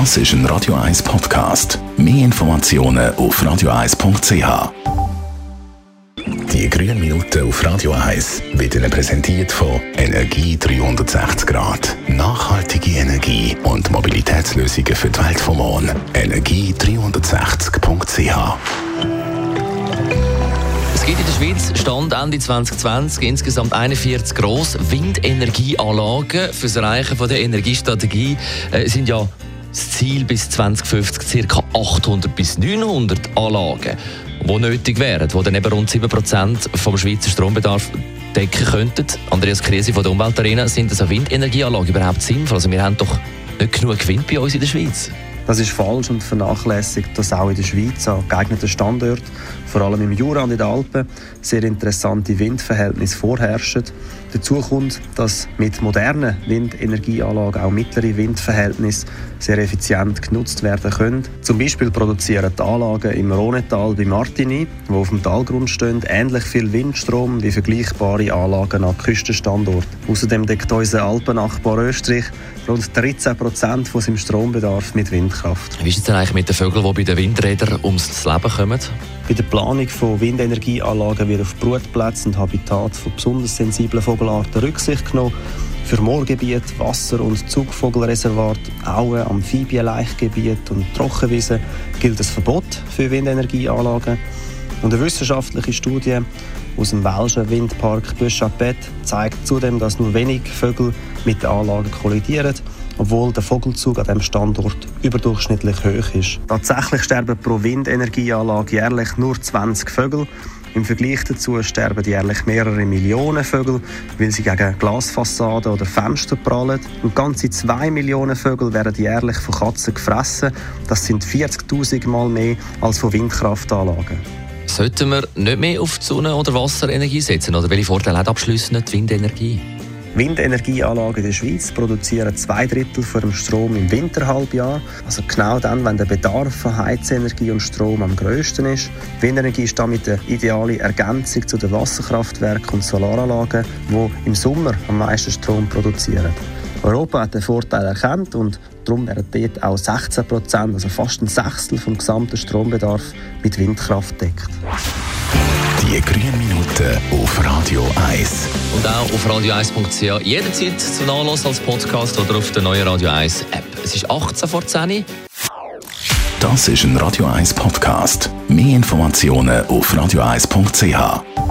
Das ist ein Radio 1 Podcast. Mehr Informationen auf radio1.ch. Die grünen Minuten auf Radio 1 werden präsentiert von Energie 360 Grad. Nachhaltige Energie und Mobilitätslösungen für die Welt vom Morgen. Energie360.ch es gibt in der Schweiz Stand Ende 2020 insgesamt 41 grosse Windenergieanlagen. Für das Erreichen von der Energiestrategie äh, sind ja das Ziel bis 2050 ca. 800 bis 900 Anlagen, die nötig wären, die dann eben rund 7% vom Schweizer Strombedarf decken könnten. Andreas Krise von der Umweltarena, sind das Windenergieanlagen überhaupt sinnvoll? Also wir haben doch nicht genug Wind bei uns in der Schweiz. Das ist falsch und vernachlässigt, dass auch in der Schweiz an geeigneten Standorten, vor allem im Jura und in den Alpen, sehr interessante Windverhältnisse vorherrschen. Dazu kommt, dass mit modernen Windenergieanlagen auch mittlere Windverhältnisse sehr effizient genutzt werden können. Zum Beispiel produzieren die Anlagen im Rhonetal bei Martigny, wo auf dem Talgrund stehen, ähnlich viel Windstrom wie vergleichbare Anlagen an Küstenstandorten. Außerdem deckt unser Alpennachbar Österreich rund 13 Prozent von seinem Strombedarf mit Windkraft. Wie ist es denn eigentlich mit den Vögeln, die bei den Windrädern ums Leben kommen? Bei der Planung von Windenergieanlagen wird auf Brutplätze und Habitat von besonders sensiblen Vogelarten Rücksicht genommen. Für Moorgebiet, Wasser- und Zugvogelreservat, Auen, Amphibienlaichgebiet und Trockenwiesen gilt das Verbot für Windenergieanlagen. Und eine wissenschaftliche Studie aus dem welschen Windpark Büschapet zeigt zudem, dass nur wenig Vögel mit den Anlagen kollidieren, obwohl der Vogelzug an diesem Standort überdurchschnittlich hoch ist. Tatsächlich sterben pro Windenergieanlage jährlich nur 20 Vögel. Im Vergleich dazu sterben jährlich mehrere Millionen Vögel, weil sie gegen Glasfassaden oder Fenster prallen. Und ganze zwei Millionen Vögel werden jährlich von Katzen gefressen. Das sind 40.000 Mal mehr als von Windkraftanlagen. Sollten wir nicht mehr auf die Sonne- oder Wasserenergie setzen? Oder welche Vorteile hat abschließend die Windenergie? Windenergieanlagen in der Schweiz produzieren zwei Drittel von Strom im Winterhalbjahr. Also genau dann, wenn der Bedarf von Heizenergie und Strom am grössten ist. Windenergie ist damit eine ideale Ergänzung zu den Wasserkraftwerken und Solaranlagen, die im Sommer am meisten Strom produzieren. Europa hat den Vorteil erkannt und darum werden dort auch 16 Prozent, also fast ein Sechstel vom gesamten Strombedarf mit Windkraft deckt. Die grünen Minuten auf Radio 1. Und auch auf radio1.ch jederzeit zum Nachlesen als Podcast oder auf der neuen Radio 1 App. Es ist 18 vor 10 Das ist ein Radio 1 Podcast. Mehr Informationen auf radio1.ch.